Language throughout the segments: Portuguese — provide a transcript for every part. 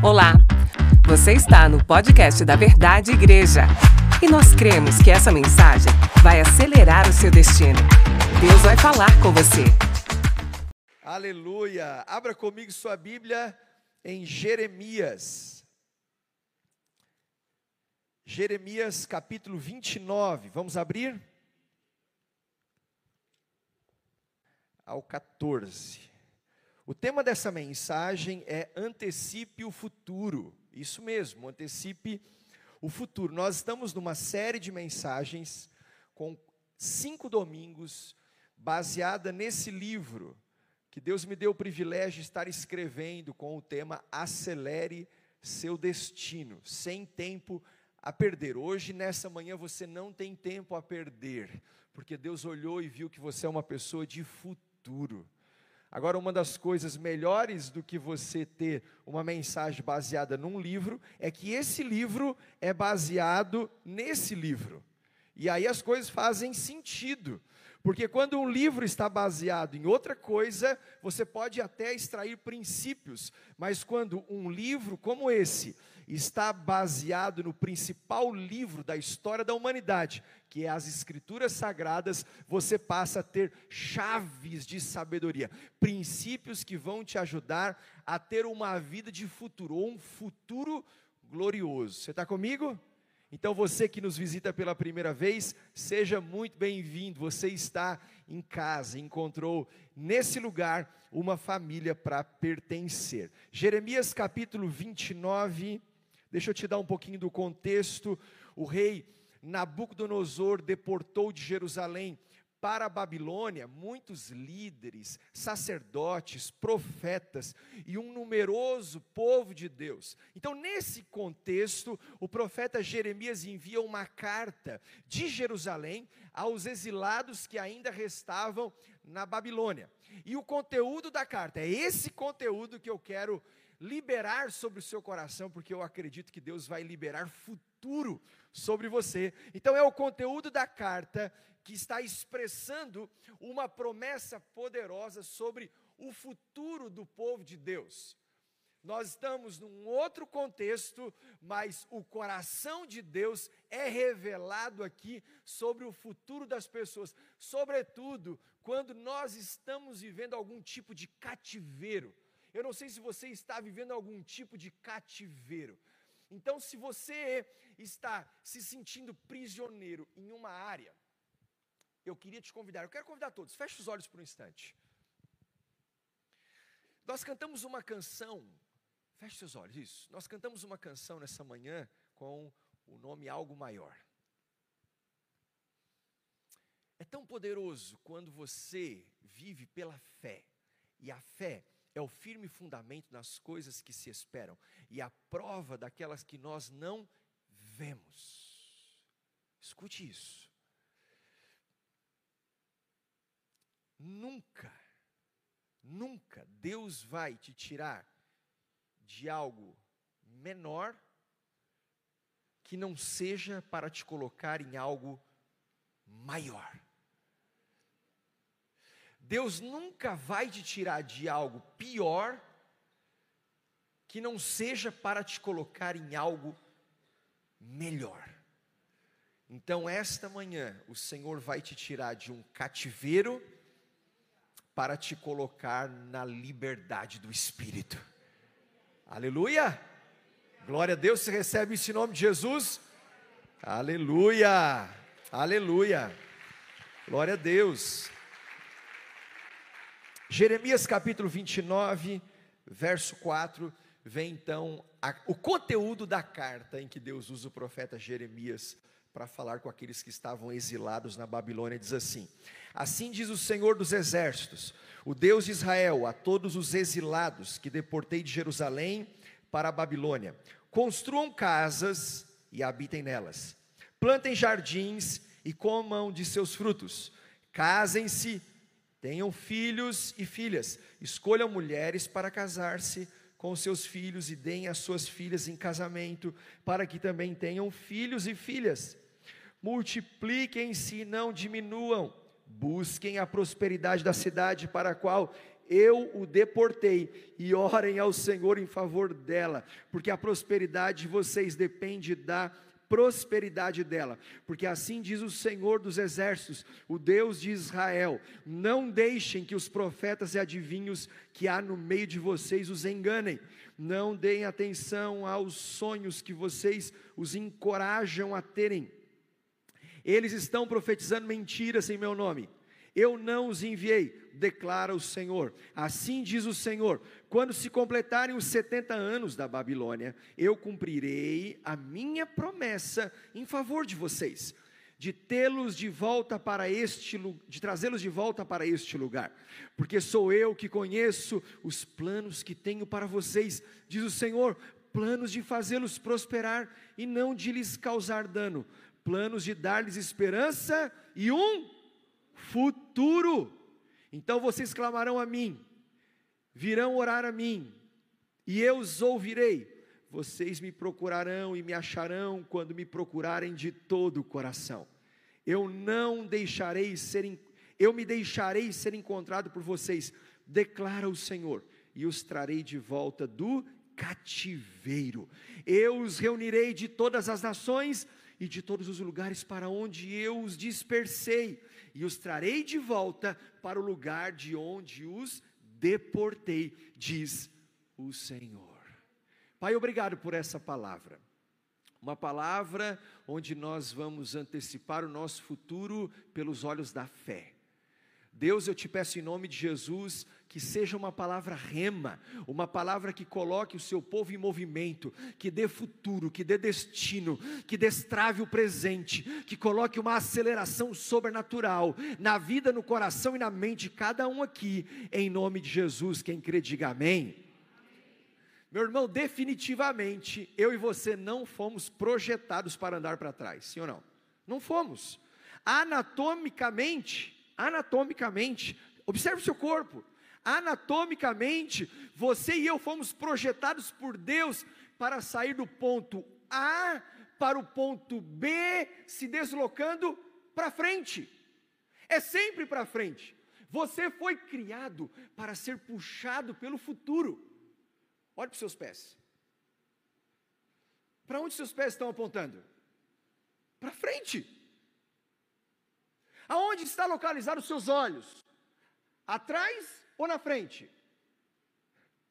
Olá, você está no podcast da Verdade Igreja e nós cremos que essa mensagem vai acelerar o seu destino. Deus vai falar com você. Aleluia! Abra comigo sua Bíblia em Jeremias. Jeremias capítulo 29. Vamos abrir? Ao 14. O tema dessa mensagem é antecipe o futuro. Isso mesmo, antecipe o futuro. Nós estamos numa série de mensagens com cinco domingos, baseada nesse livro que Deus me deu o privilégio de estar escrevendo com o tema Acelere seu destino, sem tempo a perder. Hoje, nessa manhã, você não tem tempo a perder, porque Deus olhou e viu que você é uma pessoa de futuro. Agora, uma das coisas melhores do que você ter uma mensagem baseada num livro é que esse livro é baseado nesse livro. E aí as coisas fazem sentido. Porque quando um livro está baseado em outra coisa, você pode até extrair princípios, mas quando um livro como esse está baseado no principal livro da história da humanidade, que é as Escrituras Sagradas, você passa a ter chaves de sabedoria, princípios que vão te ajudar a ter uma vida de futuro, ou um futuro glorioso. Você está comigo? Então você que nos visita pela primeira vez, seja muito bem-vindo. Você está em casa, encontrou nesse lugar uma família para pertencer. Jeremias capítulo 29, deixa eu te dar um pouquinho do contexto. O rei Nabucodonosor deportou de Jerusalém para a Babilônia muitos líderes, sacerdotes, profetas e um numeroso povo de Deus. Então, nesse contexto, o profeta Jeremias envia uma carta de Jerusalém aos exilados que ainda restavam na Babilônia. E o conteúdo da carta é esse conteúdo que eu quero liberar sobre o seu coração, porque eu acredito que Deus vai liberar futuro sobre você. Então, é o conteúdo da carta que está expressando uma promessa poderosa sobre o futuro do povo de Deus. Nós estamos num outro contexto, mas o coração de Deus é revelado aqui sobre o futuro das pessoas, sobretudo quando nós estamos vivendo algum tipo de cativeiro. Eu não sei se você está vivendo algum tipo de cativeiro. Então, se você está se sentindo prisioneiro em uma área, eu queria te convidar, eu quero convidar todos, feche os olhos por um instante. Nós cantamos uma canção, feche seus olhos, isso. Nós cantamos uma canção nessa manhã com o nome Algo Maior. É tão poderoso quando você vive pela fé, e a fé é o firme fundamento nas coisas que se esperam, e a prova daquelas que nós não vemos. Escute isso. Nunca, nunca Deus vai te tirar de algo menor que não seja para te colocar em algo maior. Deus nunca vai te tirar de algo pior que não seja para te colocar em algo melhor. Então, esta manhã, o Senhor vai te tirar de um cativeiro para te colocar na liberdade do Espírito. Aleluia! Glória a Deus, você recebe esse nome de Jesus? Aleluia! Aleluia! Glória a Deus. Jeremias capítulo 29, verso 4, vem então a, o conteúdo da carta em que Deus usa o profeta Jeremias para falar com aqueles que estavam exilados na Babilônia, diz assim: Assim diz o Senhor dos Exércitos, o Deus de Israel, a todos os exilados que deportei de Jerusalém para a Babilônia: construam casas e habitem nelas, plantem jardins e comam de seus frutos, casem-se, tenham filhos e filhas, escolham mulheres para casar-se com seus filhos e deem as suas filhas em casamento, para que também tenham filhos e filhas. Multipliquem-se e não diminuam Busquem a prosperidade da cidade para a qual eu o deportei, e orem ao Senhor em favor dela, porque a prosperidade de vocês depende da prosperidade dela, porque assim diz o Senhor dos exércitos, o Deus de Israel: não deixem que os profetas e adivinhos que há no meio de vocês os enganem, não deem atenção aos sonhos que vocês os encorajam a terem. Eles estão profetizando mentiras em meu nome. Eu não os enviei, declara o Senhor. Assim diz o Senhor: quando se completarem os 70 anos da Babilônia, eu cumprirei a minha promessa em favor de vocês, de tê-los de volta para este de trazê-los de volta para este lugar, porque sou eu que conheço os planos que tenho para vocês, diz o Senhor, planos de fazê-los prosperar e não de lhes causar dano, planos de dar-lhes esperança e um futuro. Então vocês clamarão a mim, virão orar a mim, e eu os ouvirei. Vocês me procurarão e me acharão quando me procurarem de todo o coração. Eu não deixarei ser, eu me deixarei ser encontrado por vocês, declara o Senhor, e os trarei de volta do cativeiro. Eu os reunirei de todas as nações e de todos os lugares para onde eu os dispersei, e os trarei de volta para o lugar de onde os deportei, diz o Senhor. Pai, obrigado por essa palavra. Uma palavra onde nós vamos antecipar o nosso futuro pelos olhos da fé. Deus, eu te peço em nome de Jesus, que seja uma palavra rema, uma palavra que coloque o seu povo em movimento, que dê futuro, que dê destino, que destrave o presente, que coloque uma aceleração sobrenatural na vida, no coração e na mente de cada um aqui, em nome de Jesus. Quem crê, diga amém. Meu irmão, definitivamente, eu e você não fomos projetados para andar para trás, sim ou não? Não fomos. Anatomicamente, anatomicamente, observe o seu corpo anatomicamente, você e eu fomos projetados por Deus para sair do ponto A para o ponto B, se deslocando para frente. É sempre para frente. Você foi criado para ser puxado pelo futuro. Olhe para os seus pés. Para onde seus pés estão apontando? Para frente. Aonde está localizado os seus olhos? Atrás ou na frente?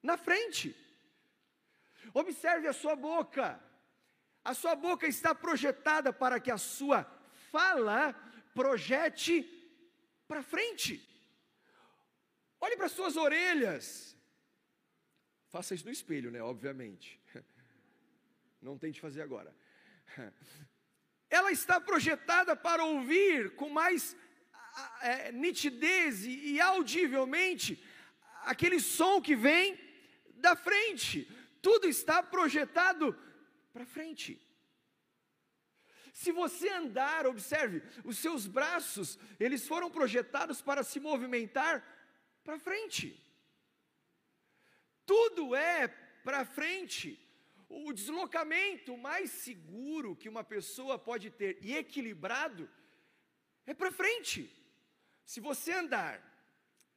Na frente. Observe a sua boca. A sua boca está projetada para que a sua fala projete para frente. Olhe para suas orelhas. Faça isso no espelho, né? Obviamente. Não tente fazer agora. Ela está projetada para ouvir com mais é, nitidez e, audivelmente aquele som que vem da frente. Tudo está projetado para frente. Se você andar, observe, os seus braços, eles foram projetados para se movimentar para frente. Tudo é para frente. O deslocamento mais seguro que uma pessoa pode ter e equilibrado é para frente. Se você andar,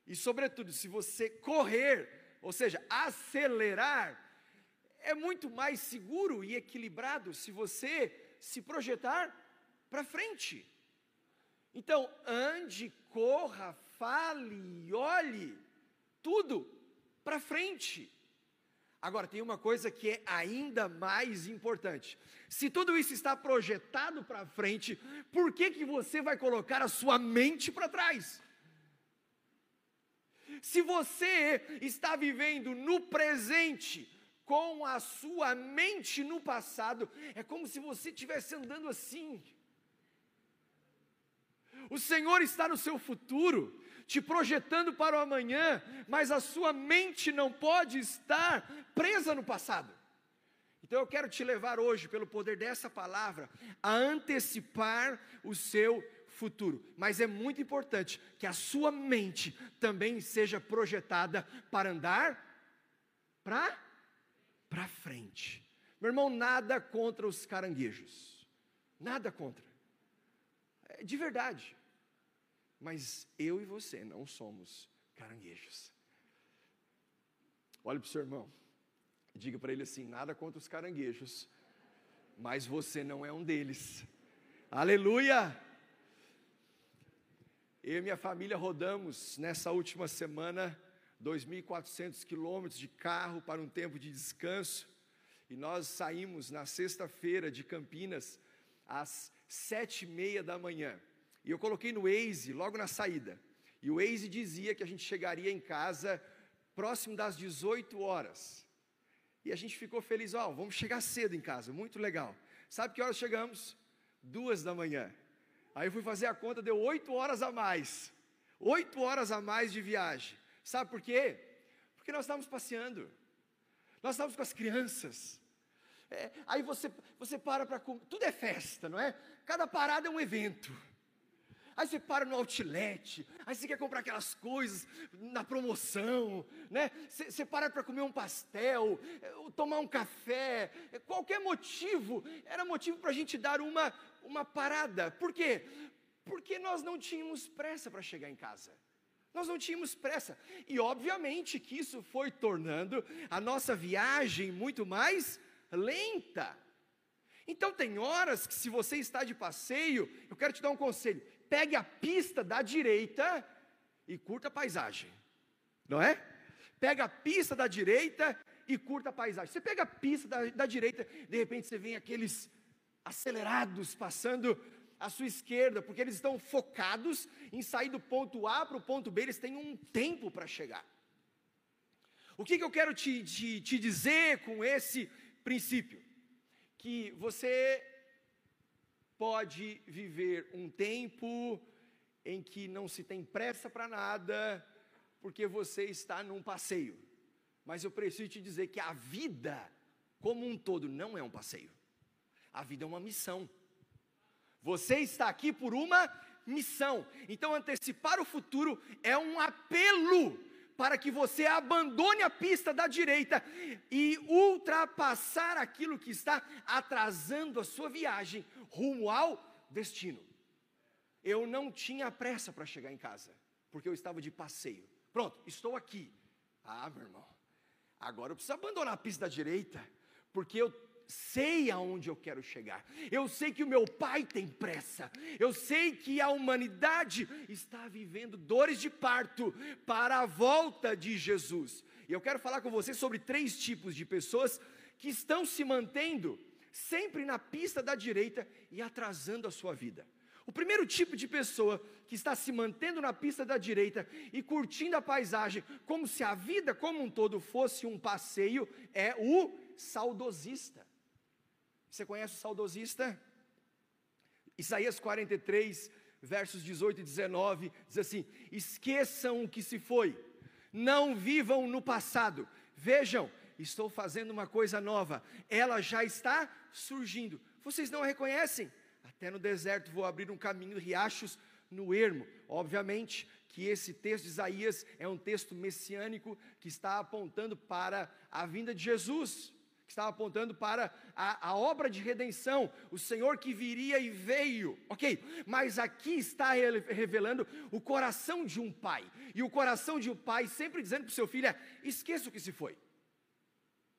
e sobretudo se você correr, ou seja, acelerar, é muito mais seguro e equilibrado se você se projetar para frente. Então, ande, corra, fale, olhe, tudo para frente. Agora, tem uma coisa que é ainda mais importante. Se tudo isso está projetado para frente, por que, que você vai colocar a sua mente para trás? Se você está vivendo no presente, com a sua mente no passado, é como se você estivesse andando assim. O Senhor está no seu futuro, te projetando para o amanhã, mas a sua mente não pode estar presa no passado. Então eu quero te levar hoje, pelo poder dessa palavra, a antecipar o seu futuro. Mas é muito importante que a sua mente também seja projetada para andar para para frente. Meu irmão, nada contra os caranguejos. Nada contra. É de verdade. Mas eu e você não somos caranguejos. Olhe para o seu irmão. Diga para ele assim: nada contra os caranguejos, mas você não é um deles. Aleluia! Eu e minha família rodamos nessa última semana 2.400 quilômetros de carro para um tempo de descanso. E nós saímos na sexta-feira de Campinas às sete e meia da manhã. E eu coloquei no Waze logo na saída. E o Waze dizia que a gente chegaria em casa próximo das 18 horas. E a gente ficou feliz, ó, oh, vamos chegar cedo em casa, muito legal. Sabe que horas chegamos? Duas da manhã. Aí eu fui fazer a conta, deu oito horas a mais. Oito horas a mais de viagem. Sabe por quê? Porque nós estávamos passeando. Nós estávamos com as crianças. É, aí você, você para para. Tudo é festa, não é? Cada parada é um evento. Aí você para no outlet, aí você quer comprar aquelas coisas na promoção, né? Você, você para para comer um pastel, é, tomar um café, é, qualquer motivo, era motivo para a gente dar uma, uma parada. Por quê? Porque nós não tínhamos pressa para chegar em casa. Nós não tínhamos pressa. E obviamente que isso foi tornando a nossa viagem muito mais lenta. Então tem horas que se você está de passeio, eu quero te dar um conselho pegue a pista da direita e curta a paisagem, não é? Pega a pista da direita e curta a paisagem. Você pega a pista da, da direita, de repente você vê aqueles acelerados passando à sua esquerda, porque eles estão focados em sair do ponto A para o ponto B, eles têm um tempo para chegar. O que, que eu quero te, te, te dizer com esse princípio? Que você pode viver um tempo em que não se tem pressa para nada, porque você está num passeio. Mas eu preciso te dizer que a vida, como um todo, não é um passeio. A vida é uma missão. Você está aqui por uma missão. Então, antecipar o futuro é um apelo para que você abandone a pista da direita e ultrapassar aquilo que está atrasando a sua viagem rumo ao destino. Eu não tinha pressa para chegar em casa, porque eu estava de passeio. Pronto, estou aqui. Ah, meu irmão, agora eu preciso abandonar a pista da direita, porque eu sei aonde eu quero chegar. Eu sei que o meu pai tem pressa. Eu sei que a humanidade está vivendo dores de parto para a volta de Jesus. E eu quero falar com você sobre três tipos de pessoas que estão se mantendo sempre na pista da direita e atrasando a sua vida. O primeiro tipo de pessoa que está se mantendo na pista da direita e curtindo a paisagem, como se a vida como um todo fosse um passeio, é o saudosista. Você conhece o saudosista? Isaías 43, versos 18 e 19, diz assim: Esqueçam o que se foi, não vivam no passado, vejam, estou fazendo uma coisa nova, ela já está surgindo. Vocês não a reconhecem? Até no deserto vou abrir um caminho, riachos no ermo. Obviamente que esse texto de Isaías é um texto messiânico que está apontando para a vinda de Jesus que estava apontando para a, a, obra de redenção, o Senhor que viria e veio, ok? Mas aqui está revelando o coração de um pai, e o coração de um pai sempre dizendo para o seu filho: é, esqueça o que se foi.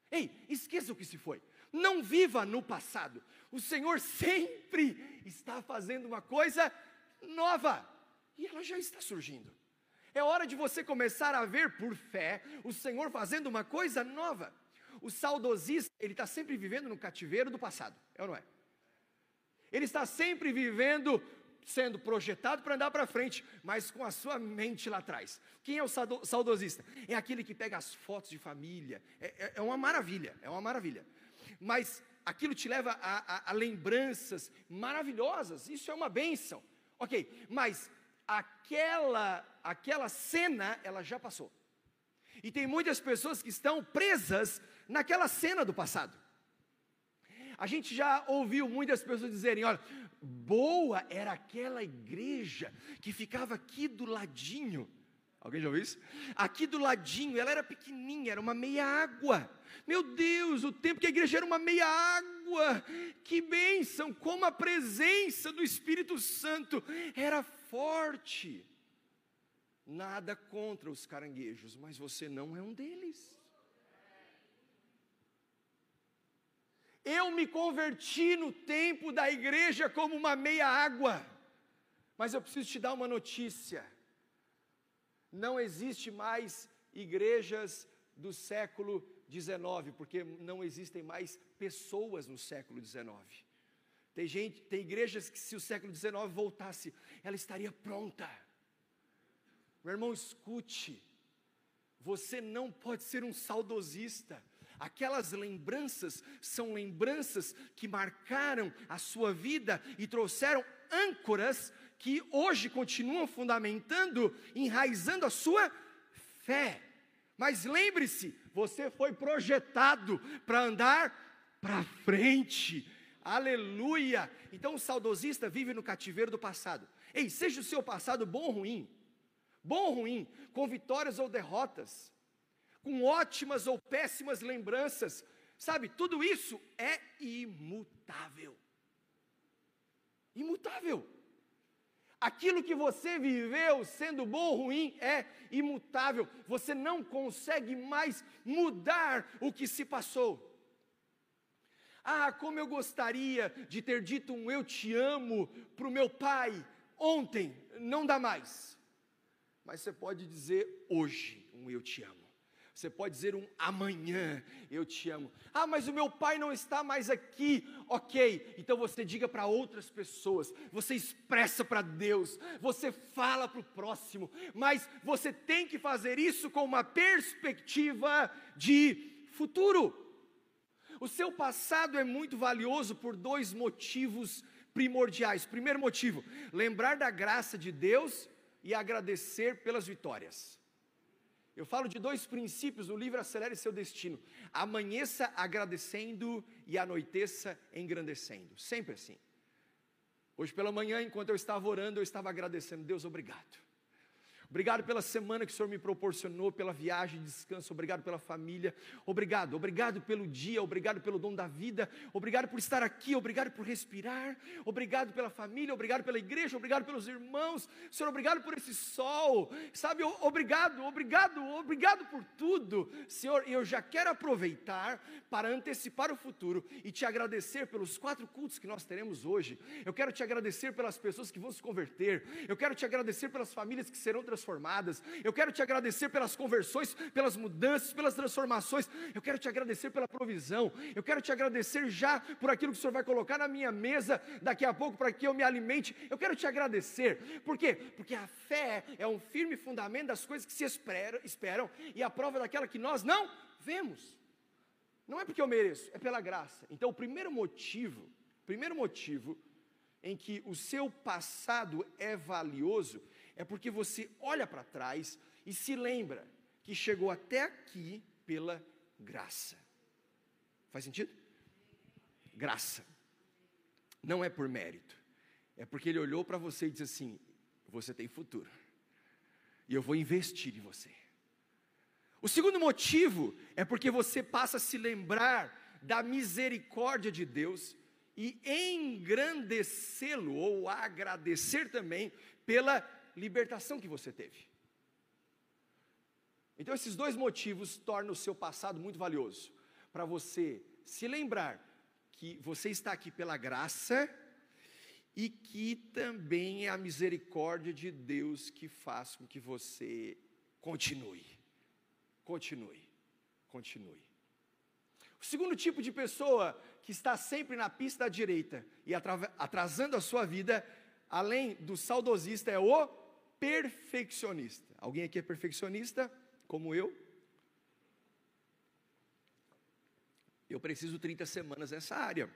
Ei, esqueça o que se foi. Não viva no passado. O Senhor sempre está fazendo uma coisa nova, e ela já está surgindo. É hora de você começar a ver por fé o Senhor fazendo uma coisa nova. O saudosista, ele está sempre vivendo no cativeiro do passado, é ou não é? Ele está sempre vivendo, sendo projetado para andar para frente, mas com a sua mente lá atrás. Quem é o saudosista? É aquele que pega as fotos de família, é, é, é uma maravilha, é uma maravilha. Mas aquilo te leva a, a, a lembranças maravilhosas, isso é uma bênção. Ok, mas aquela, aquela cena, ela já passou. E tem muitas pessoas que estão presas naquela cena do passado. A gente já ouviu muitas pessoas dizerem: olha, boa era aquela igreja que ficava aqui do ladinho. Alguém já ouviu isso? Aqui do ladinho, ela era pequenininha, era uma meia água. Meu Deus, o tempo que a igreja era uma meia água. Que bênção, como a presença do Espírito Santo era forte. Nada contra os caranguejos, mas você não é um deles. Eu me converti no tempo da igreja como uma meia água. Mas eu preciso te dar uma notícia. Não existe mais igrejas do século XIX, porque não existem mais pessoas no século XIX. Tem gente, tem igrejas que se o século XIX voltasse, ela estaria pronta. Meu irmão, escute. Você não pode ser um saudosista. Aquelas lembranças são lembranças que marcaram a sua vida e trouxeram âncoras que hoje continuam fundamentando, enraizando a sua fé. Mas lembre-se, você foi projetado para andar para frente. Aleluia! Então o saudosista vive no cativeiro do passado. Ei, seja o seu passado bom ou ruim, bom ou ruim, com vitórias ou derrotas, com ótimas ou péssimas lembranças, sabe, tudo isso é imutável. Imutável. Aquilo que você viveu, sendo bom ou ruim, é imutável. Você não consegue mais mudar o que se passou. Ah, como eu gostaria de ter dito um eu te amo para o meu pai ontem, não dá mais. Mas você pode dizer hoje um eu te amo. Você pode dizer um amanhã eu te amo. Ah, mas o meu pai não está mais aqui. Ok, então você diga para outras pessoas, você expressa para Deus, você fala para o próximo, mas você tem que fazer isso com uma perspectiva de futuro. O seu passado é muito valioso por dois motivos primordiais. Primeiro motivo, lembrar da graça de Deus e agradecer pelas vitórias. Eu falo de dois princípios no livro Acelere Seu Destino: amanheça agradecendo e anoiteça engrandecendo. Sempre assim. Hoje pela manhã, enquanto eu estava orando, eu estava agradecendo. Deus, obrigado. Obrigado pela semana que o Senhor me proporcionou, pela viagem de descanso, obrigado pela família, obrigado, obrigado pelo dia, obrigado pelo dom da vida, obrigado por estar aqui, obrigado por respirar, obrigado pela família, obrigado pela igreja, obrigado pelos irmãos, Senhor, obrigado por esse sol, sabe, obrigado, obrigado, obrigado por tudo, Senhor, e eu já quero aproveitar para antecipar o futuro e te agradecer pelos quatro cultos que nós teremos hoje, eu quero te agradecer pelas pessoas que vão se converter, eu quero te agradecer pelas famílias que serão transformadas transformadas. Eu quero te agradecer pelas conversões, pelas mudanças, pelas transformações. Eu quero te agradecer pela provisão. Eu quero te agradecer já por aquilo que o Senhor vai colocar na minha mesa daqui a pouco para que eu me alimente. Eu quero te agradecer. Por quê? Porque a fé é um firme fundamento das coisas que se esperam, esperam e a prova daquela que nós não vemos. Não é porque eu mereço, é pela graça. Então, o primeiro motivo, primeiro motivo em que o seu passado é valioso é porque você olha para trás e se lembra que chegou até aqui pela graça. Faz sentido? Graça. Não é por mérito. É porque ele olhou para você e disse assim: você tem futuro. E eu vou investir em você. O segundo motivo é porque você passa a se lembrar da misericórdia de Deus e engrandecê-lo ou agradecer também pela libertação que você teve. Então, esses dois motivos tornam o seu passado muito valioso. Para você se lembrar que você está aqui pela graça e que também é a misericórdia de Deus que faz com que você continue. Continue. Continue. O segundo tipo de pessoa que está sempre na pista da direita e atrasando a sua vida, além do saudosista, é o perfeccionista. Alguém aqui é perfeccionista, como eu? Eu preciso 30 semanas nessa área.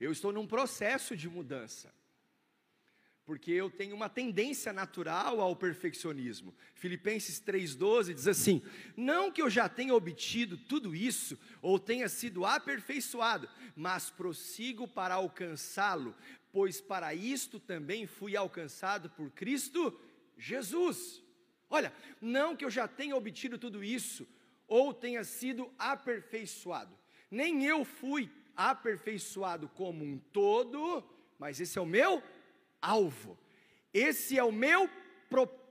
Eu estou num processo de mudança. Porque eu tenho uma tendência natural ao perfeccionismo. Filipenses 3,12 diz assim: Não que eu já tenha obtido tudo isso, ou tenha sido aperfeiçoado, mas prossigo para alcançá-lo, pois para isto também fui alcançado por Cristo Jesus. Olha, não que eu já tenha obtido tudo isso, ou tenha sido aperfeiçoado, nem eu fui aperfeiçoado como um todo, mas esse é o meu alvo, esse é o meu propósito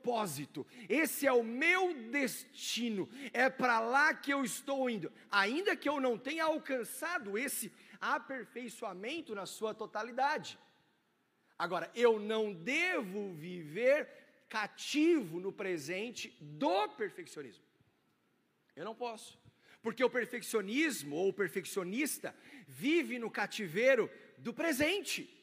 esse é o meu destino, é para lá que eu estou indo, ainda que eu não tenha alcançado esse aperfeiçoamento na sua totalidade. Agora, eu não devo viver cativo no presente do perfeccionismo. Eu não posso. Porque o perfeccionismo ou o perfeccionista vive no cativeiro do presente.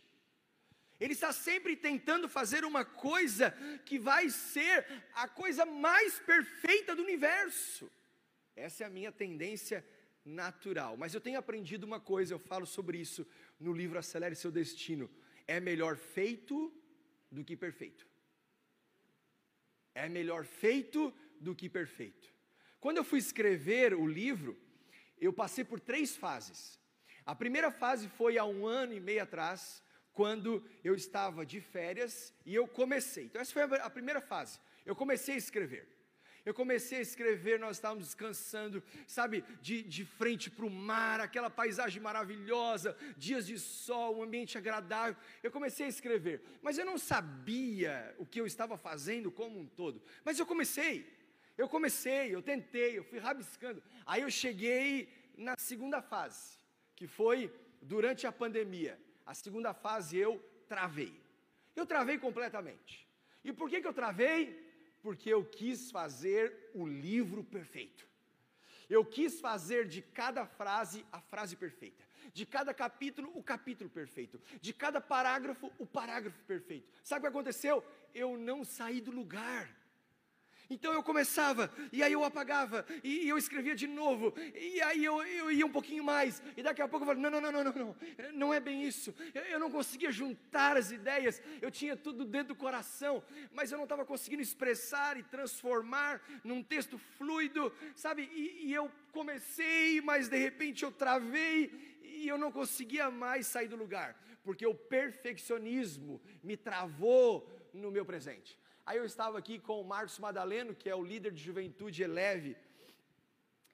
Ele está sempre tentando fazer uma coisa que vai ser a coisa mais perfeita do universo. Essa é a minha tendência natural. Mas eu tenho aprendido uma coisa, eu falo sobre isso no livro Acelere Seu Destino. É melhor feito do que perfeito. É melhor feito do que perfeito. Quando eu fui escrever o livro, eu passei por três fases. A primeira fase foi há um ano e meio atrás, quando eu estava de férias e eu comecei. Então, essa foi a primeira fase. Eu comecei a escrever. Eu comecei a escrever, nós estávamos descansando, sabe, de, de frente para o mar, aquela paisagem maravilhosa, dias de sol, um ambiente agradável. Eu comecei a escrever, mas eu não sabia o que eu estava fazendo como um todo. Mas eu comecei, eu comecei, eu tentei, eu fui rabiscando. Aí eu cheguei na segunda fase, que foi durante a pandemia. A segunda fase eu travei. Eu travei completamente. E por que, que eu travei? Porque eu quis fazer o livro perfeito. Eu quis fazer de cada frase a frase perfeita, de cada capítulo o capítulo perfeito, de cada parágrafo o parágrafo perfeito. Sabe o que aconteceu? Eu não saí do lugar. Então eu começava, e aí eu apagava, e eu escrevia de novo, e aí eu, eu ia um pouquinho mais, e daqui a pouco eu falava: não, não, não, não, não, não, não é bem isso. Eu, eu não conseguia juntar as ideias, eu tinha tudo dentro do coração, mas eu não estava conseguindo expressar e transformar num texto fluido, sabe? E, e eu comecei, mas de repente eu travei, e eu não conseguia mais sair do lugar, porque o perfeccionismo me travou no meu presente. Aí eu estava aqui com o Marcos Madaleno, que é o líder de juventude Eleve,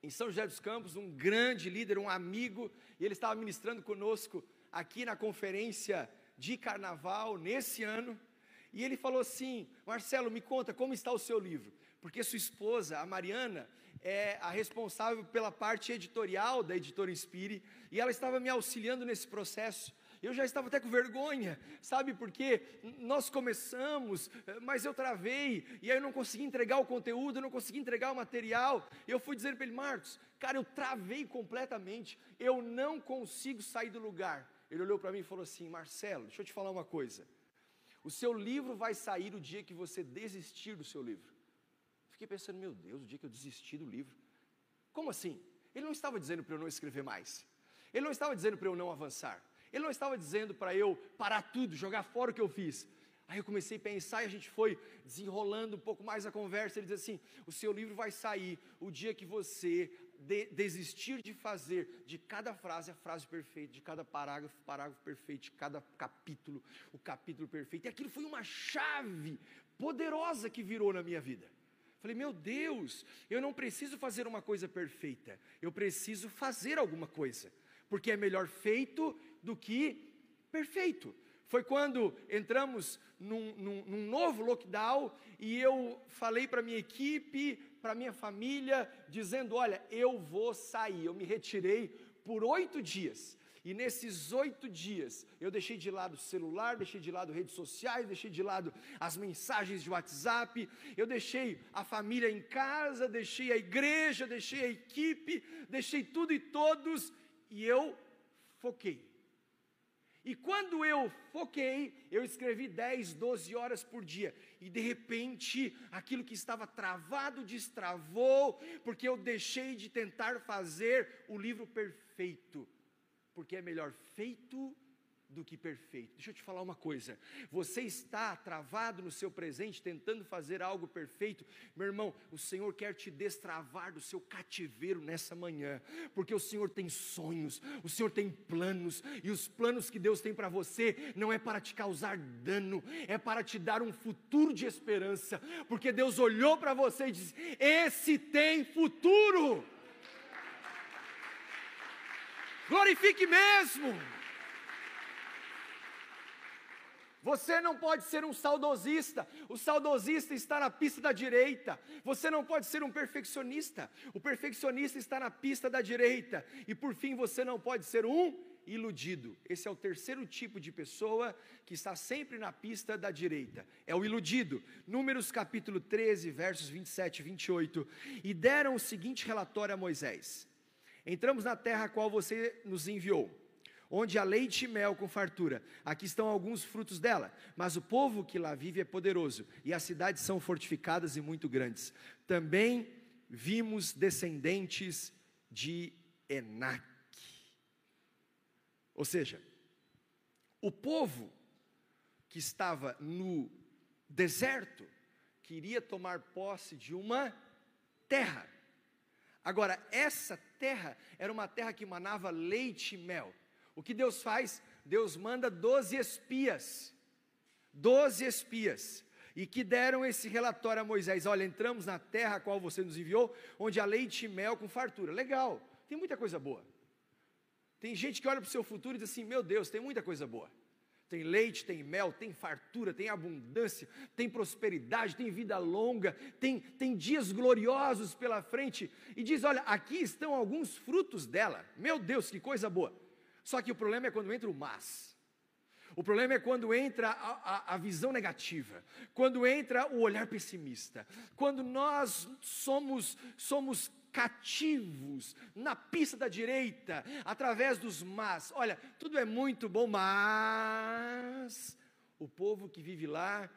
em São José dos Campos, um grande líder, um amigo, e ele estava ministrando conosco aqui na conferência de carnaval nesse ano. E ele falou assim: Marcelo, me conta como está o seu livro, porque sua esposa, a Mariana, é a responsável pela parte editorial da editora Inspire, e ela estava me auxiliando nesse processo. Eu já estava até com vergonha, sabe porque nós começamos, mas eu travei, e aí eu não consegui entregar o conteúdo, eu não consegui entregar o material. E eu fui dizendo para ele, Marcos, cara, eu travei completamente, eu não consigo sair do lugar. Ele olhou para mim e falou assim: Marcelo, deixa eu te falar uma coisa. O seu livro vai sair o dia que você desistir do seu livro. Fiquei pensando, meu Deus, o dia que eu desistir do livro. Como assim? Ele não estava dizendo para eu não escrever mais. Ele não estava dizendo para eu não avançar. Ele não estava dizendo para eu parar tudo, jogar fora o que eu fiz. Aí eu comecei a pensar e a gente foi desenrolando um pouco mais a conversa. Ele diz assim: o seu livro vai sair o dia que você de, desistir de fazer de cada frase a frase perfeita, de cada parágrafo parágrafo perfeito, de cada capítulo o capítulo perfeito. E aquilo foi uma chave poderosa que virou na minha vida. Falei, meu Deus, eu não preciso fazer uma coisa perfeita, eu preciso fazer alguma coisa, porque é melhor feito do que perfeito. Foi quando entramos num, num, num novo lockdown e eu falei para minha equipe, para minha família, dizendo: Olha, eu vou sair. Eu me retirei por oito dias. E nesses oito dias, eu deixei de lado o celular, deixei de lado redes sociais, deixei de lado as mensagens de WhatsApp, eu deixei a família em casa, deixei a igreja, deixei a equipe, deixei tudo e todos, e eu foquei. E quando eu foquei, eu escrevi 10, 12 horas por dia. E de repente, aquilo que estava travado destravou, porque eu deixei de tentar fazer o livro perfeito. Porque é melhor feito do que perfeito. Deixa eu te falar uma coisa. Você está travado no seu presente tentando fazer algo perfeito. Meu irmão, o Senhor quer te destravar do seu cativeiro nessa manhã, porque o Senhor tem sonhos, o Senhor tem planos, e os planos que Deus tem para você não é para te causar dano, é para te dar um futuro de esperança, porque Deus olhou para você e disse: "Esse tem futuro". Glorifique mesmo. Você não pode ser um saudosista. O saudosista está na pista da direita. Você não pode ser um perfeccionista. O perfeccionista está na pista da direita. E por fim, você não pode ser um iludido. Esse é o terceiro tipo de pessoa que está sempre na pista da direita. É o iludido. Números capítulo 13, versos 27 e 28. E deram o seguinte relatório a Moisés: Entramos na terra a qual você nos enviou onde há leite e mel com fartura. Aqui estão alguns frutos dela, mas o povo que lá vive é poderoso, e as cidades são fortificadas e muito grandes. Também vimos descendentes de Enac. Ou seja, o povo que estava no deserto queria tomar posse de uma terra. Agora, essa terra era uma terra que manava leite e mel. O que Deus faz? Deus manda doze espias, doze espias, e que deram esse relatório a Moisés: olha, entramos na terra a qual você nos enviou, onde há leite e mel com fartura. Legal, tem muita coisa boa. Tem gente que olha para o seu futuro e diz assim: meu Deus, tem muita coisa boa. Tem leite, tem mel, tem fartura, tem abundância, tem prosperidade, tem vida longa, tem, tem dias gloriosos pela frente. E diz: olha, aqui estão alguns frutos dela. Meu Deus, que coisa boa. Só que o problema é quando entra o mas. O problema é quando entra a, a, a, visão negativa, quando entra o olhar pessimista, quando nós somos, somos cativos na pista da direita, através dos mas. Olha, tudo é muito bom, mas o povo que vive lá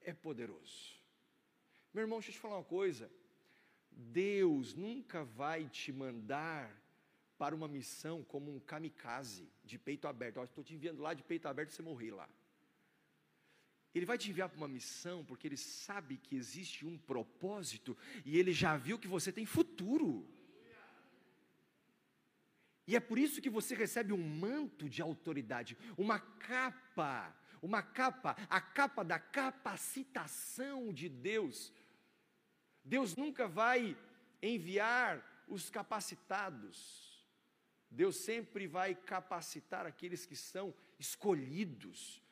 é poderoso. Meu irmão, deixa eu te falar uma coisa. Deus nunca vai te mandar para uma missão como um kamikaze, de peito aberto. Estou te enviando lá de peito aberto você morrer lá. Ele vai te enviar para uma missão porque ele sabe que existe um propósito e ele já viu que você tem futuro. E é por isso que você recebe um manto de autoridade, uma capa, uma capa, a capa da capacitação de Deus. Deus nunca vai enviar os capacitados. Deus sempre vai capacitar aqueles que são escolhidos.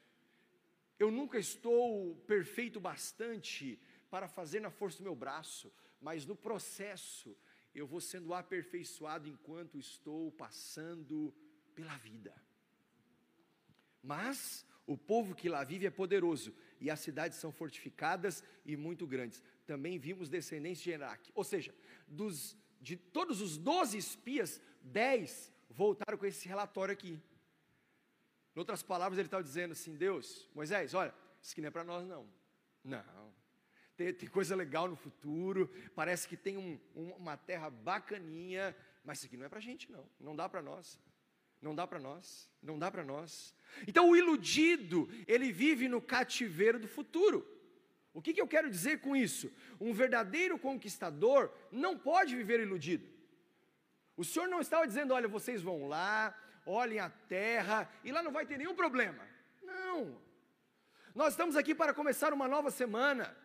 Eu nunca estou perfeito bastante para fazer na força do meu braço, mas no processo eu vou sendo aperfeiçoado enquanto estou passando pela vida. Mas o povo que lá vive é poderoso e as cidades são fortificadas e muito grandes. Também vimos descendentes de Enac, ou seja, dos de todos os doze espias, dez voltaram com esse relatório aqui. Em outras palavras, ele estava dizendo assim: Deus, Moisés, olha, isso aqui não é para nós, não. Não. Tem, tem, coisa legal no futuro, parece que tem um, um, uma terra bacaninha, mas isso aqui não é para gente, não. Não dá para nós. Não dá para nós. Não dá para nós. Então, o iludido, ele vive no cativeiro do futuro. O que, que eu quero dizer com isso? Um verdadeiro conquistador não pode viver iludido. O Senhor não estava dizendo, olha, vocês vão lá, olhem a terra, e lá não vai ter nenhum problema. Não. Nós estamos aqui para começar uma nova semana.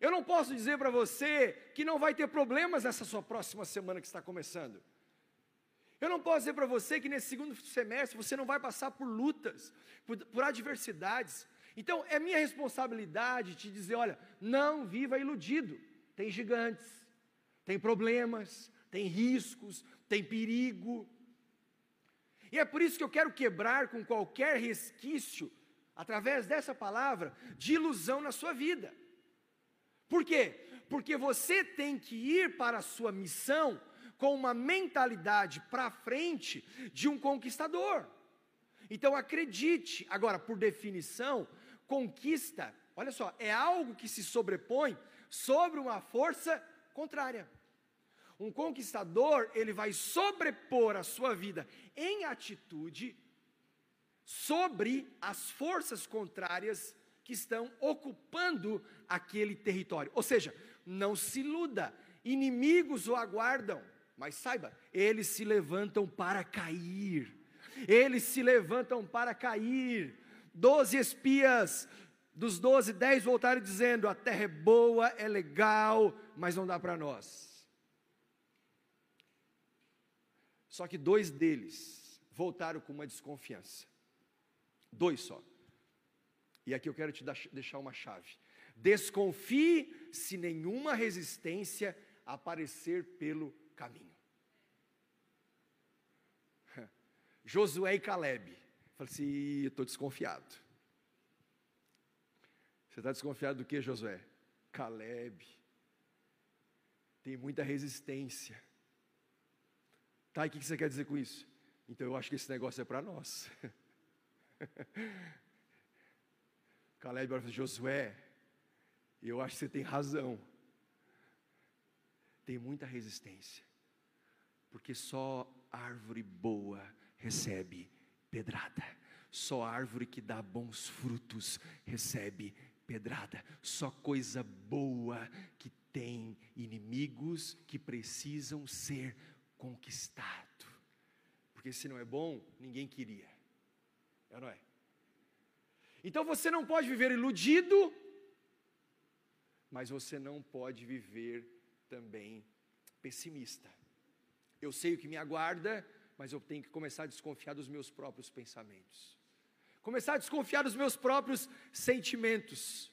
Eu não posso dizer para você que não vai ter problemas nessa sua próxima semana que está começando. Eu não posso dizer para você que nesse segundo semestre você não vai passar por lutas, por, por adversidades. Então, é minha responsabilidade te dizer: olha, não viva iludido. Tem gigantes, tem problemas, tem riscos, tem perigo. E é por isso que eu quero quebrar com qualquer resquício, através dessa palavra, de ilusão na sua vida. Por quê? Porque você tem que ir para a sua missão com uma mentalidade para frente de um conquistador. Então acredite, agora, por definição, conquista, olha só, é algo que se sobrepõe sobre uma força contrária. Um conquistador, ele vai sobrepor a sua vida em atitude sobre as forças contrárias que estão ocupando aquele território. Ou seja, não se iluda, inimigos o aguardam, mas saiba, eles se levantam para cair. Eles se levantam para cair. Doze espias, dos doze, dez voltaram dizendo: a terra é boa, é legal, mas não dá para nós. Só que dois deles voltaram com uma desconfiança. Dois só. E aqui eu quero te deixar uma chave. Desconfie se nenhuma resistência aparecer pelo caminho. Josué e Caleb. Falei assim: estou desconfiado. Você está desconfiado do que, Josué? Caleb. Tem muita resistência. Tá, e o que você quer dizer com isso? Então eu acho que esse negócio é para nós. Caleb falou: Josué, eu acho que você tem razão. Tem muita resistência. Porque só árvore boa recebe pedrada. Só árvore que dá bons frutos recebe pedrada. Só coisa boa que tem inimigos que precisam ser conquistado. Porque se não é bom, ninguém queria. É ou não é? Então você não pode viver iludido, mas você não pode viver também pessimista. Eu sei o que me aguarda, mas eu tenho que começar a desconfiar dos meus próprios pensamentos. Começar a desconfiar dos meus próprios sentimentos.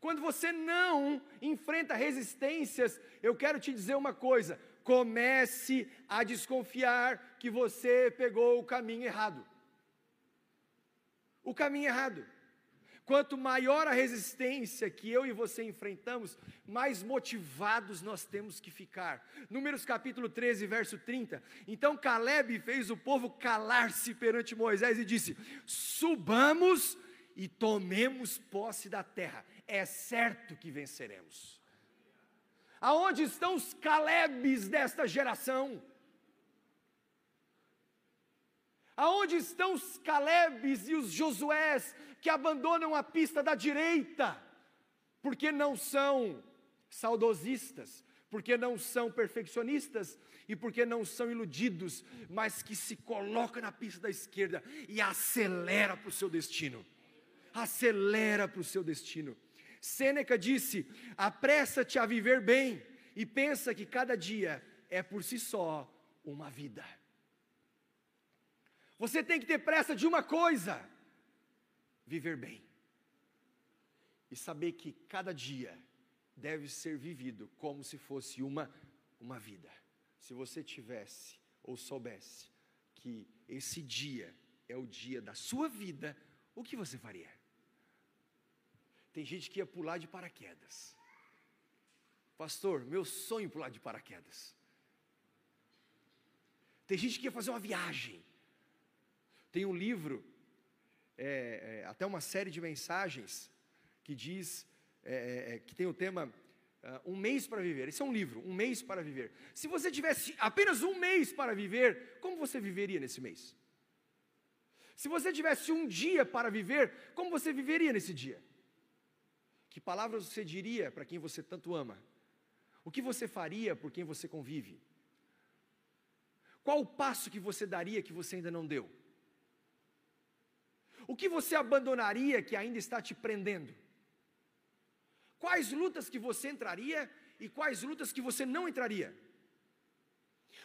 Quando você não enfrenta resistências, eu quero te dizer uma coisa: comece a desconfiar que você pegou o caminho errado. O caminho errado. Quanto maior a resistência que eu e você enfrentamos, mais motivados nós temos que ficar. Números capítulo 13, verso 30. Então Caleb fez o povo calar-se perante Moisés e disse: Subamos e tomemos posse da terra. É certo que venceremos. Aonde estão os Calebes desta geração? Aonde estão os Calebes e os Josués que abandonam a pista da direita? Porque não são saudosistas, porque não são perfeccionistas e porque não são iludidos, mas que se colocam na pista da esquerda e acelera para o seu destino. Acelera para o seu destino. Sêneca disse: apressa-te a viver bem e pensa que cada dia é por si só uma vida. Você tem que ter pressa de uma coisa: viver bem. E saber que cada dia deve ser vivido como se fosse uma, uma vida. Se você tivesse ou soubesse que esse dia é o dia da sua vida, o que você faria? Tem gente que ia pular de paraquedas. Pastor, meu sonho é pular de paraquedas. Tem gente que ia fazer uma viagem. Tem um livro, é, é, até uma série de mensagens, que diz, é, é, é que tem o tema uh, Um mês para viver. Esse é um livro, Um mês para viver. Se você tivesse apenas um mês para viver, como você viveria nesse mês? Se você tivesse um dia para viver, como você viveria nesse dia? Que palavras você diria para quem você tanto ama? O que você faria por quem você convive? Qual o passo que você daria que você ainda não deu? O que você abandonaria que ainda está te prendendo? Quais lutas que você entraria e quais lutas que você não entraria?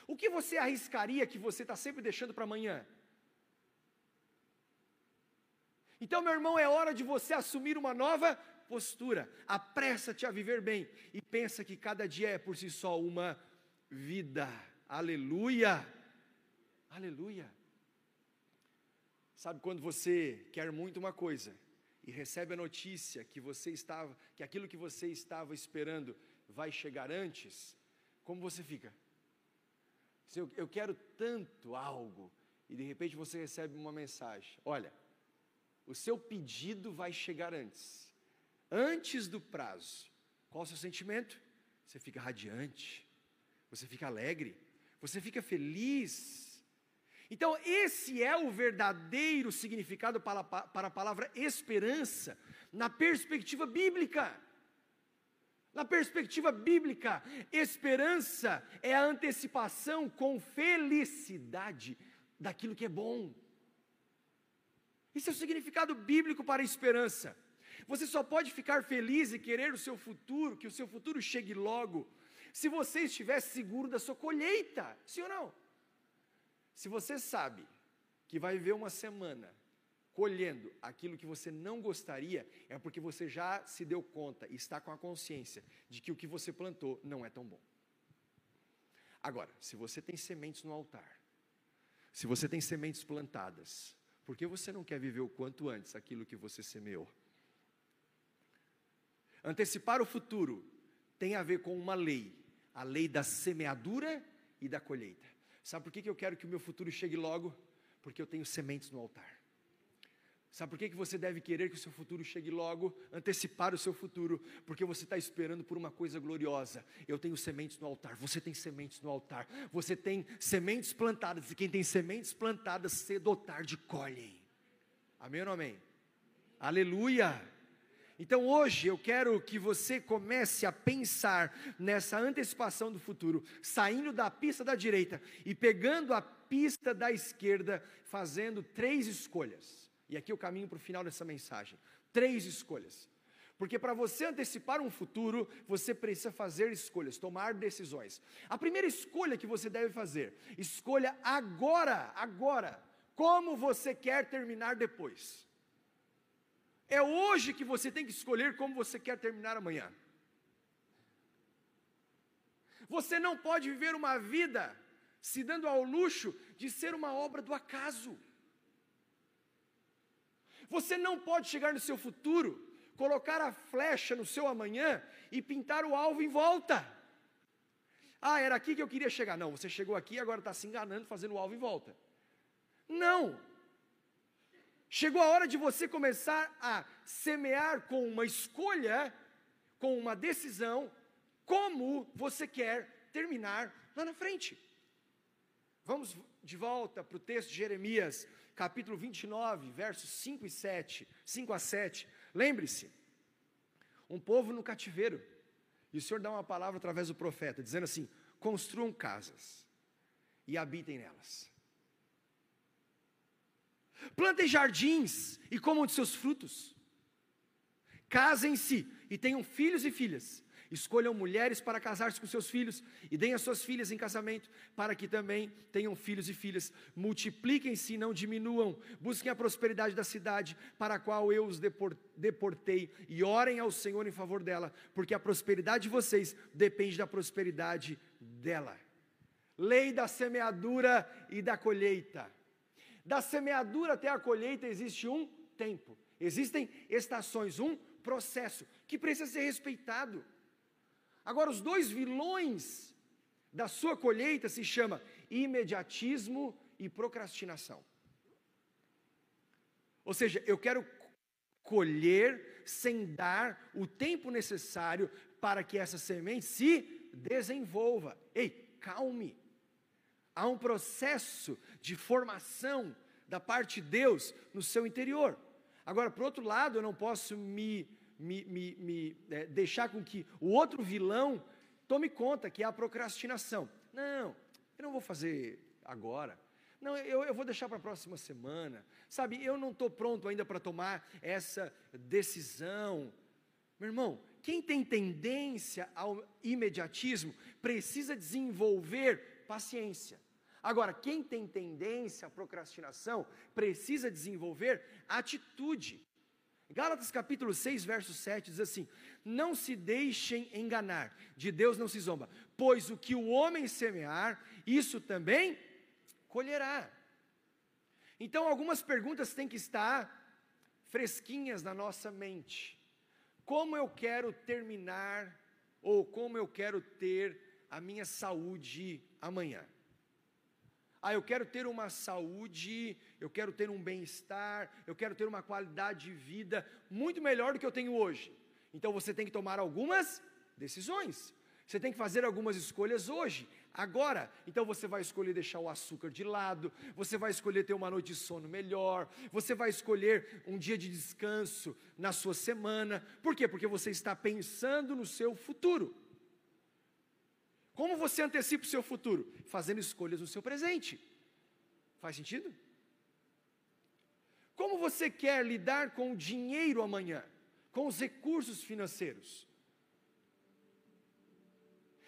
O que você arriscaria que você está sempre deixando para amanhã? Então, meu irmão, é hora de você assumir uma nova postura. Apressa-te a viver bem e pensa que cada dia é por si só uma vida. Aleluia! Aleluia! Sabe quando você quer muito uma coisa e recebe a notícia que você estava, que aquilo que você estava esperando vai chegar antes, como você fica? Eu, eu quero tanto algo e de repente você recebe uma mensagem: olha, o seu pedido vai chegar antes, antes do prazo. Qual o seu sentimento? Você fica radiante, você fica alegre, você fica feliz então, esse é o verdadeiro significado para, para a palavra esperança, na perspectiva bíblica. Na perspectiva bíblica, esperança é a antecipação com felicidade daquilo que é bom. Esse é o significado bíblico para a esperança. Você só pode ficar feliz e querer o seu futuro, que o seu futuro chegue logo, se você estiver seguro da sua colheita, sim ou não? Se você sabe que vai viver uma semana colhendo aquilo que você não gostaria, é porque você já se deu conta e está com a consciência de que o que você plantou não é tão bom. Agora, se você tem sementes no altar, se você tem sementes plantadas, por que você não quer viver o quanto antes aquilo que você semeou? Antecipar o futuro tem a ver com uma lei, a lei da semeadura e da colheita. Sabe por que eu quero que o meu futuro chegue logo? Porque eu tenho sementes no altar. Sabe por que, que você deve querer que o seu futuro chegue logo, antecipar o seu futuro? Porque você está esperando por uma coisa gloriosa. Eu tenho sementes no altar, você tem sementes no altar, você tem sementes plantadas, e quem tem sementes plantadas, cedo ou tarde colhem. Amém ou não amém? Aleluia! Então hoje eu quero que você comece a pensar nessa antecipação do futuro, saindo da pista da direita e pegando a pista da esquerda, fazendo três escolhas. E aqui eu caminho para o final dessa mensagem. Três escolhas. Porque para você antecipar um futuro, você precisa fazer escolhas, tomar decisões. A primeira escolha que você deve fazer, escolha agora, agora, como você quer terminar depois. É hoje que você tem que escolher como você quer terminar amanhã. Você não pode viver uma vida se dando ao luxo de ser uma obra do acaso. Você não pode chegar no seu futuro, colocar a flecha no seu amanhã e pintar o alvo em volta. Ah, era aqui que eu queria chegar. Não, você chegou aqui e agora está se enganando fazendo o alvo em volta. Não. Chegou a hora de você começar a semear com uma escolha, com uma decisão, como você quer terminar lá na frente. Vamos de volta para o texto de Jeremias, capítulo 29, versos 5 e 7, 5 a 7. Lembre-se, um povo no cativeiro, e o Senhor dá uma palavra através do profeta, dizendo assim: construam casas e habitem nelas. Plantem jardins e comam de seus frutos. Casem-se e tenham filhos e filhas Escolham mulheres para casar-se com seus filhos e deem as suas filhas em casamento, para que também tenham filhos e filhas. Multipliquem-se e não diminuam. Busquem a prosperidade da cidade para a qual eu os deportei e orem ao Senhor em favor dela, porque a prosperidade de vocês depende da prosperidade dela. Lei da semeadura e da colheita. Da semeadura até a colheita existe um tempo, existem estações, um processo que precisa ser respeitado. Agora, os dois vilões da sua colheita se chama imediatismo e procrastinação. Ou seja, eu quero colher sem dar o tempo necessário para que essa semente se desenvolva. Ei, calme. Há um processo de formação da parte de Deus no seu interior. Agora, por outro lado, eu não posso me me, me, me é, deixar com que o outro vilão tome conta, que é a procrastinação. Não, eu não vou fazer agora. Não, eu, eu vou deixar para a próxima semana. Sabe, eu não estou pronto ainda para tomar essa decisão. Meu irmão, quem tem tendência ao imediatismo precisa desenvolver paciência. Agora, quem tem tendência à procrastinação precisa desenvolver atitude. Gálatas capítulo 6, verso 7 diz assim: Não se deixem enganar, de Deus não se zomba, pois o que o homem semear, isso também colherá. Então, algumas perguntas têm que estar fresquinhas na nossa mente. Como eu quero terminar, ou como eu quero ter a minha saúde amanhã? Ah, eu quero ter uma saúde, eu quero ter um bem-estar, eu quero ter uma qualidade de vida muito melhor do que eu tenho hoje. Então você tem que tomar algumas decisões. Você tem que fazer algumas escolhas hoje, agora. Então você vai escolher deixar o açúcar de lado, você vai escolher ter uma noite de sono melhor, você vai escolher um dia de descanso na sua semana. Por quê? Porque você está pensando no seu futuro. Como você antecipa o seu futuro? Fazendo escolhas no seu presente. Faz sentido? Como você quer lidar com o dinheiro amanhã? Com os recursos financeiros?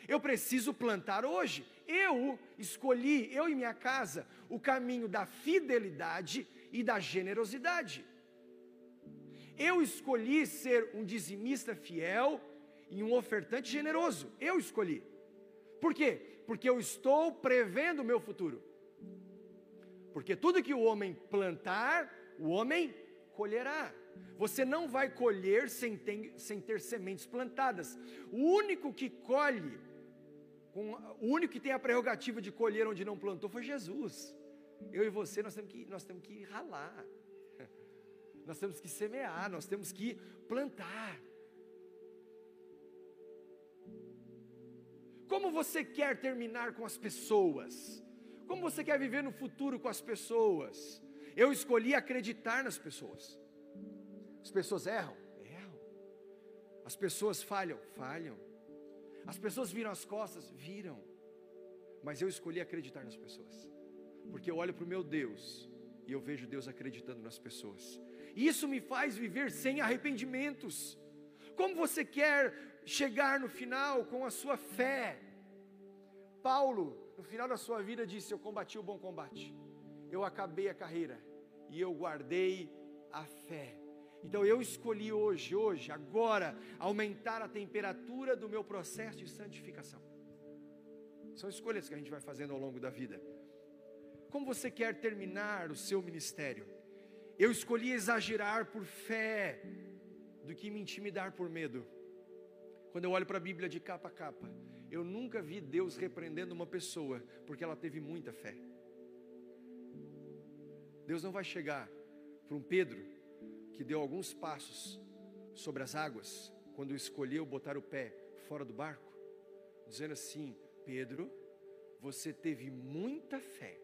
Eu preciso plantar hoje? Eu escolhi, eu e minha casa, o caminho da fidelidade e da generosidade. Eu escolhi ser um dizimista fiel e um ofertante generoso. Eu escolhi. Por quê? Porque eu estou prevendo o meu futuro. Porque tudo que o homem plantar, o homem colherá. Você não vai colher sem ter, sem ter sementes plantadas. O único que colhe, com, o único que tem a prerrogativa de colher onde não plantou foi Jesus. Eu e você, nós temos que, nós temos que ralar. Nós temos que semear, nós temos que plantar. Como você quer terminar com as pessoas? Como você quer viver no futuro com as pessoas? Eu escolhi acreditar nas pessoas. As pessoas erram? Erram. As pessoas falham? Falham. As pessoas viram as costas? Viram. Mas eu escolhi acreditar nas pessoas. Porque eu olho para o meu Deus e eu vejo Deus acreditando nas pessoas. Isso me faz viver sem arrependimentos. Como você quer chegar no final com a sua fé? Paulo, no final da sua vida, disse: Eu combati o bom combate, eu acabei a carreira e eu guardei a fé. Então eu escolhi hoje, hoje, agora, aumentar a temperatura do meu processo de santificação. São escolhas que a gente vai fazendo ao longo da vida. Como você quer terminar o seu ministério? Eu escolhi exagerar por fé do que me intimidar por medo. Quando eu olho para a Bíblia de capa a capa, eu nunca vi Deus repreendendo uma pessoa porque ela teve muita fé. Deus não vai chegar para um Pedro que deu alguns passos sobre as águas quando escolheu botar o pé fora do barco, dizendo assim: Pedro, você teve muita fé,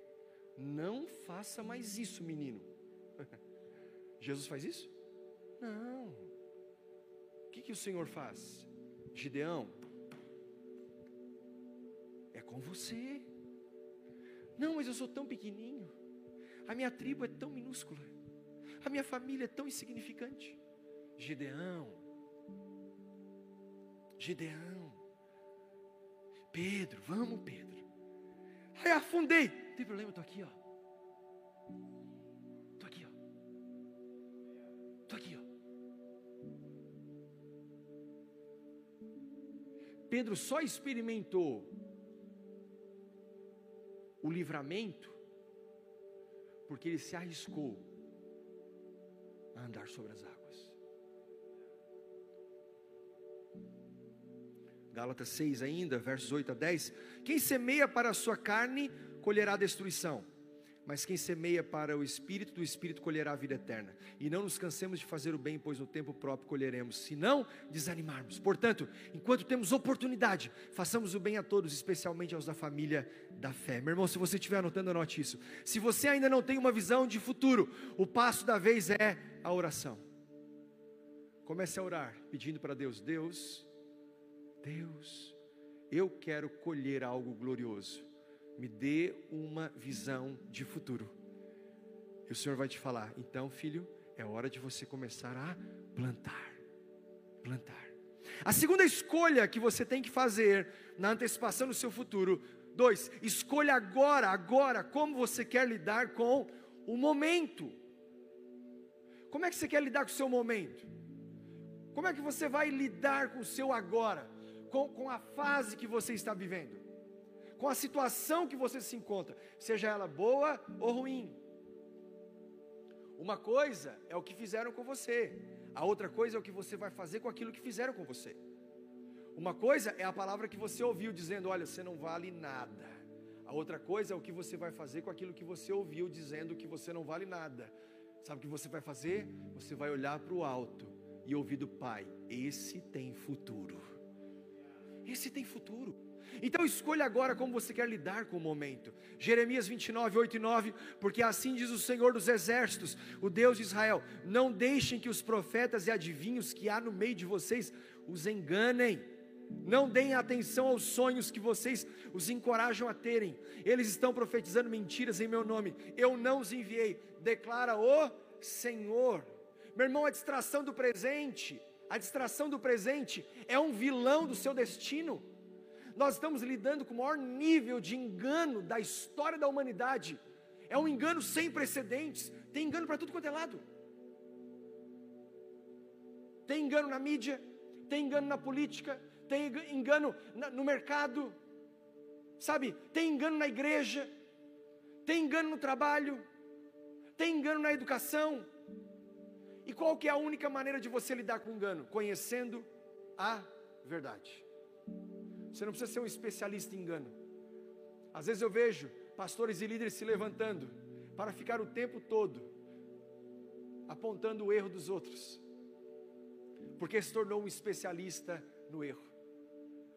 não faça mais isso, menino. Jesus faz isso? Não. O que, que o Senhor faz? Gideão, é com você. Não, mas eu sou tão pequenininho. A minha tribo é tão minúscula. A minha família é tão insignificante. Gideão, Gideão, Pedro, vamos, Pedro. Aí afundei. Não tem problema, estou aqui, ó. Pedro só experimentou o livramento porque ele se arriscou a andar sobre as águas. Gálatas 6 ainda, versos 8 a 10. Quem semeia para a sua carne, colherá destruição. Mas quem semeia para o Espírito, do Espírito colherá a vida eterna. E não nos cansemos de fazer o bem, pois no tempo próprio colheremos, se não desanimarmos. Portanto, enquanto temos oportunidade, façamos o bem a todos, especialmente aos da família da fé. Meu irmão, se você estiver anotando, anote isso. Se você ainda não tem uma visão de futuro, o passo da vez é a oração. Comece a orar, pedindo para Deus: Deus, Deus, eu quero colher algo glorioso me dê uma visão de futuro. E o Senhor vai te falar: então, filho, é hora de você começar a plantar. Plantar. A segunda escolha que você tem que fazer na antecipação do seu futuro, dois, escolha agora, agora, como você quer lidar com o momento. Como é que você quer lidar com o seu momento? Como é que você vai lidar com o seu agora, com, com a fase que você está vivendo? Com a situação que você se encontra, seja ela boa ou ruim. Uma coisa é o que fizeram com você, a outra coisa é o que você vai fazer com aquilo que fizeram com você. Uma coisa é a palavra que você ouviu dizendo: Olha, você não vale nada. A outra coisa é o que você vai fazer com aquilo que você ouviu dizendo que você não vale nada. Sabe o que você vai fazer? Você vai olhar para o alto e ouvir do Pai: Esse tem futuro. Esse tem futuro. Então escolha agora como você quer lidar com o momento. Jeremias 29, 8 e 9, porque assim diz o Senhor dos Exércitos, o Deus de Israel: não deixem que os profetas e adivinhos que há no meio de vocês os enganem. Não deem atenção aos sonhos que vocês os encorajam a terem. Eles estão profetizando mentiras em meu nome. Eu não os enviei, declara o Senhor. Meu irmão, a distração do presente, a distração do presente é um vilão do seu destino. Nós estamos lidando com o maior nível de engano da história da humanidade. É um engano sem precedentes. Tem engano para tudo quanto é lado. Tem engano na mídia, tem engano na política, tem engano no mercado, sabe? Tem engano na igreja, tem engano no trabalho, tem engano na educação. E qual que é a única maneira de você lidar com engano? Conhecendo a verdade. Você não precisa ser um especialista em engano. Às vezes eu vejo pastores e líderes se levantando para ficar o tempo todo apontando o erro dos outros, porque se tornou um especialista no erro,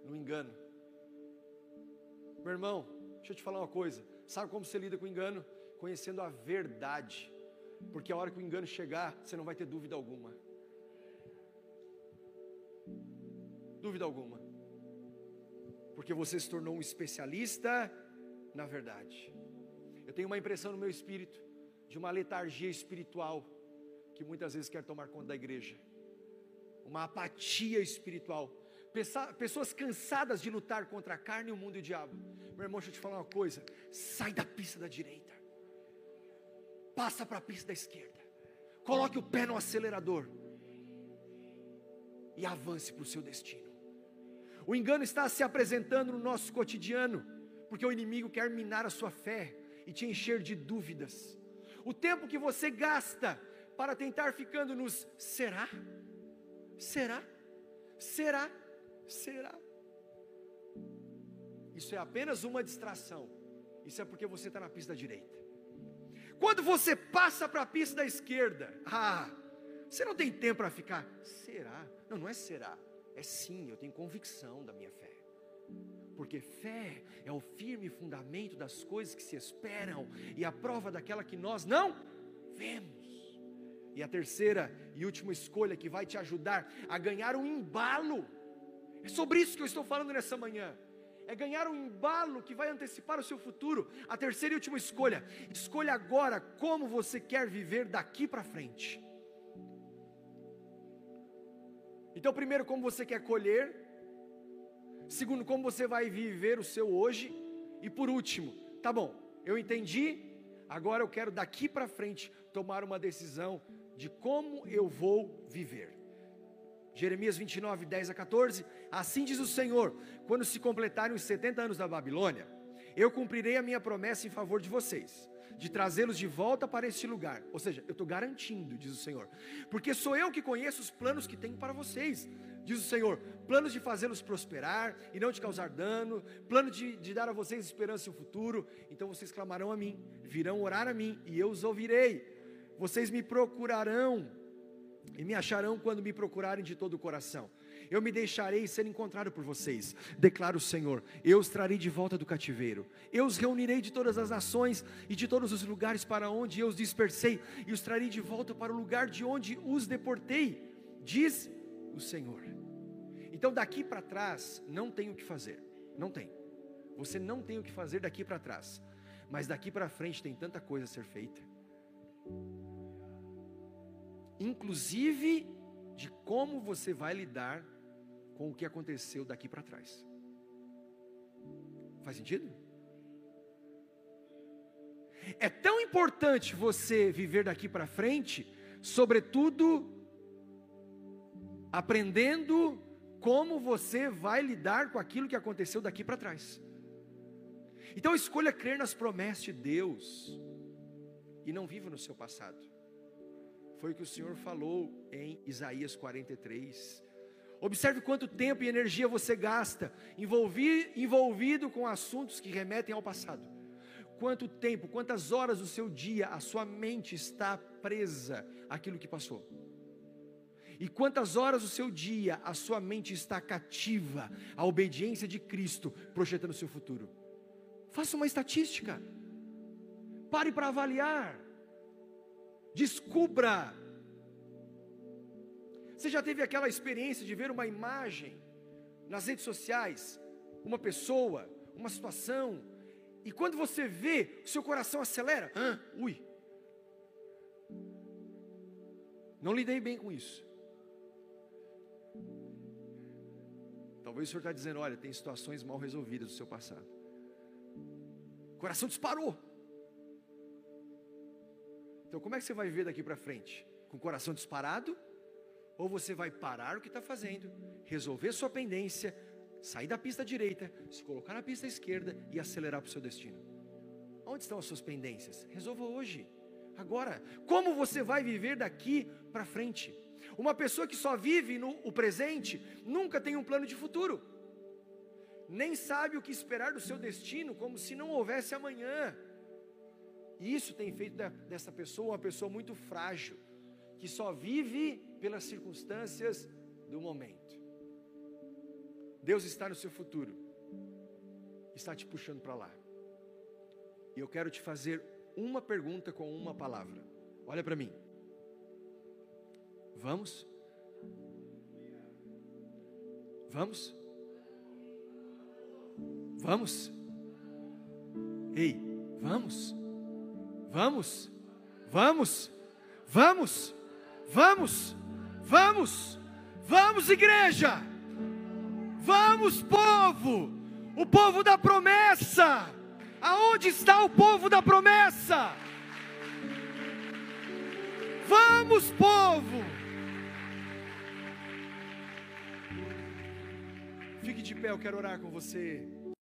no engano. Meu irmão, deixa eu te falar uma coisa: sabe como você lida com o engano? Conhecendo a verdade, porque a hora que o engano chegar, você não vai ter dúvida alguma. Dúvida alguma, porque você se tornou um especialista na verdade. Eu tenho uma impressão no meu espírito de uma letargia espiritual que muitas vezes quer tomar conta da igreja, uma apatia espiritual, pessoas cansadas de lutar contra a carne, o mundo e o diabo. Meu irmão, deixa eu te falar uma coisa: sai da pista da direita, passa para a pista da esquerda, coloque o pé no acelerador e avance para o seu destino. O engano está se apresentando no nosso cotidiano, porque o inimigo quer minar a sua fé e te encher de dúvidas. O tempo que você gasta para tentar ficando nos será? Será? Será? Será? Isso é apenas uma distração. Isso é porque você está na pista da direita. Quando você passa para a pista da esquerda, ah, você não tem tempo para ficar. Será? Não, não é será. É sim, eu tenho convicção da minha fé. Porque fé é o firme fundamento das coisas que se esperam e a prova daquela que nós não vemos. E a terceira e última escolha que vai te ajudar a ganhar um embalo. É sobre isso que eu estou falando nessa manhã. É ganhar um embalo que vai antecipar o seu futuro. A terceira e última escolha. Escolha agora como você quer viver daqui para frente. Então, primeiro, como você quer colher. Segundo, como você vai viver o seu hoje. E por último, tá bom, eu entendi. Agora eu quero daqui para frente tomar uma decisão de como eu vou viver. Jeremias 29, 10 a 14. Assim diz o Senhor: quando se completarem os 70 anos da Babilônia, eu cumprirei a minha promessa em favor de vocês, de trazê-los de volta para este lugar. Ou seja, eu estou garantindo, diz o Senhor, porque sou eu que conheço os planos que tenho para vocês, diz o Senhor: planos de fazê-los prosperar e não de causar dano, plano de, de dar a vocês esperança e um futuro. Então vocês clamarão a mim, virão orar a mim, e eu os ouvirei vocês me procurarão e me acharão quando me procurarem de todo o coração. Eu me deixarei ser encontrado por vocês, declara o Senhor. Eu os trarei de volta do cativeiro. Eu os reunirei de todas as nações e de todos os lugares para onde eu os dispersei, e os trarei de volta para o lugar de onde os deportei, diz o Senhor. Então daqui para trás não tem o que fazer, não tem. Você não tem o que fazer daqui para trás, mas daqui para frente tem tanta coisa a ser feita inclusive de como você vai lidar com o que aconteceu daqui para trás. Faz sentido? É tão importante você viver daqui para frente, sobretudo aprendendo como você vai lidar com aquilo que aconteceu daqui para trás. Então escolha crer nas promessas de Deus e não viva no seu passado. Foi o que o Senhor falou em Isaías 43. Observe quanto tempo e energia você gasta envolvido com assuntos que remetem ao passado. Quanto tempo, quantas horas do seu dia a sua mente está presa àquilo que passou. E quantas horas do seu dia a sua mente está cativa à obediência de Cristo, projetando o seu futuro. Faça uma estatística. Pare para avaliar. Descubra. Você já teve aquela experiência de ver uma imagem nas redes sociais, uma pessoa, uma situação, e quando você vê, o seu coração acelera. Ah, ui. Não lidei bem com isso. Talvez o Senhor está dizendo: olha, tem situações mal resolvidas do seu passado. O coração disparou. Então, como é que você vai viver daqui para frente? Com o coração disparado? Ou você vai parar o que está fazendo, resolver sua pendência, sair da pista direita, se colocar na pista esquerda e acelerar para o seu destino? Onde estão as suas pendências? Resolva hoje, agora. Como você vai viver daqui para frente? Uma pessoa que só vive no o presente nunca tem um plano de futuro, nem sabe o que esperar do seu destino, como se não houvesse amanhã. E isso tem feito dessa pessoa uma pessoa muito frágil, que só vive pelas circunstâncias do momento. Deus está no seu futuro, está te puxando para lá. E eu quero te fazer uma pergunta com uma palavra. Olha para mim. Vamos? Vamos? Vamos? Ei, vamos? Vamos? Vamos? Vamos? Vamos? Vamos? Vamos, igreja! Vamos, povo! O povo da promessa! Aonde está o povo da promessa? Vamos, povo! Fique de pé, eu quero orar com você.